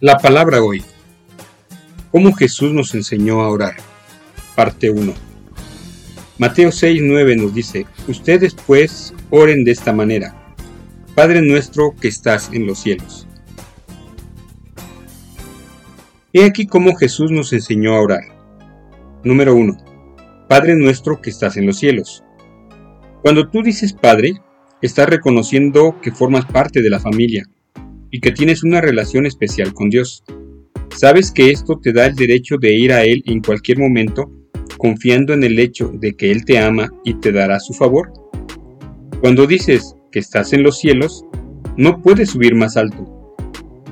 La palabra hoy. ¿Cómo Jesús nos enseñó a orar? Parte 1. Mateo 6:9 nos dice, Ustedes pues oren de esta manera. Padre nuestro que estás en los cielos. He aquí cómo Jesús nos enseñó a orar. Número 1. Padre nuestro que estás en los cielos. Cuando tú dices Padre, estás reconociendo que formas parte de la familia y que tienes una relación especial con Dios. Sabes que esto te da el derecho de ir a Él en cualquier momento, confiando en el hecho de que Él te ama y te dará su favor. Cuando dices que estás en los cielos, no puedes subir más alto.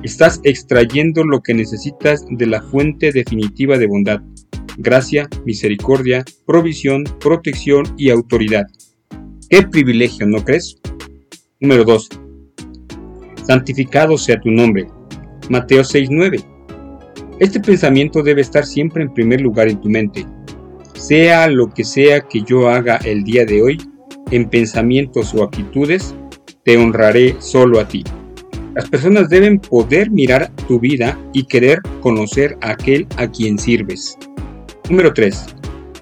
Estás extrayendo lo que necesitas de la fuente definitiva de bondad, gracia, misericordia, provisión, protección y autoridad. ¡Qué privilegio, ¿no crees? Número 2 santificado sea tu nombre. Mateo 6:9. Este pensamiento debe estar siempre en primer lugar en tu mente. Sea lo que sea que yo haga el día de hoy, en pensamientos o actitudes, te honraré solo a ti. Las personas deben poder mirar tu vida y querer conocer a aquel a quien sirves. Número 3.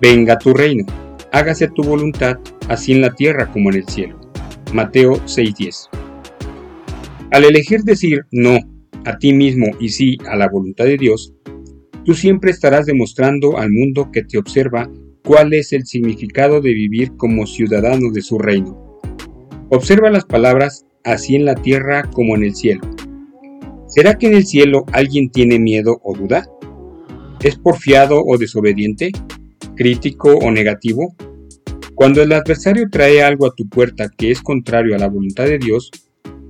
Venga tu reino. Hágase tu voluntad, así en la tierra como en el cielo. Mateo 6:10. Al elegir decir no a ti mismo y sí a la voluntad de Dios, tú siempre estarás demostrando al mundo que te observa cuál es el significado de vivir como ciudadano de su reino. Observa las palabras así en la tierra como en el cielo. ¿Será que en el cielo alguien tiene miedo o duda? ¿Es porfiado o desobediente? ¿Crítico o negativo? Cuando el adversario trae algo a tu puerta que es contrario a la voluntad de Dios,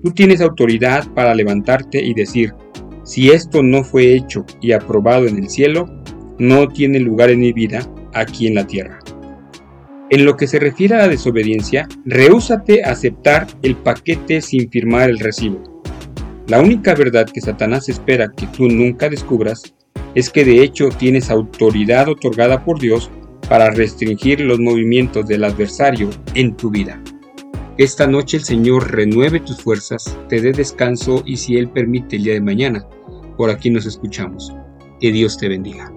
Tú tienes autoridad para levantarte y decir, si esto no fue hecho y aprobado en el cielo, no tiene lugar en mi vida aquí en la tierra. En lo que se refiere a la desobediencia, rehúsate a aceptar el paquete sin firmar el recibo. La única verdad que Satanás espera que tú nunca descubras es que de hecho tienes autoridad otorgada por Dios para restringir los movimientos del adversario en tu vida. Esta noche el Señor renueve tus fuerzas, te dé descanso y si Él permite el día de mañana, por aquí nos escuchamos. Que Dios te bendiga.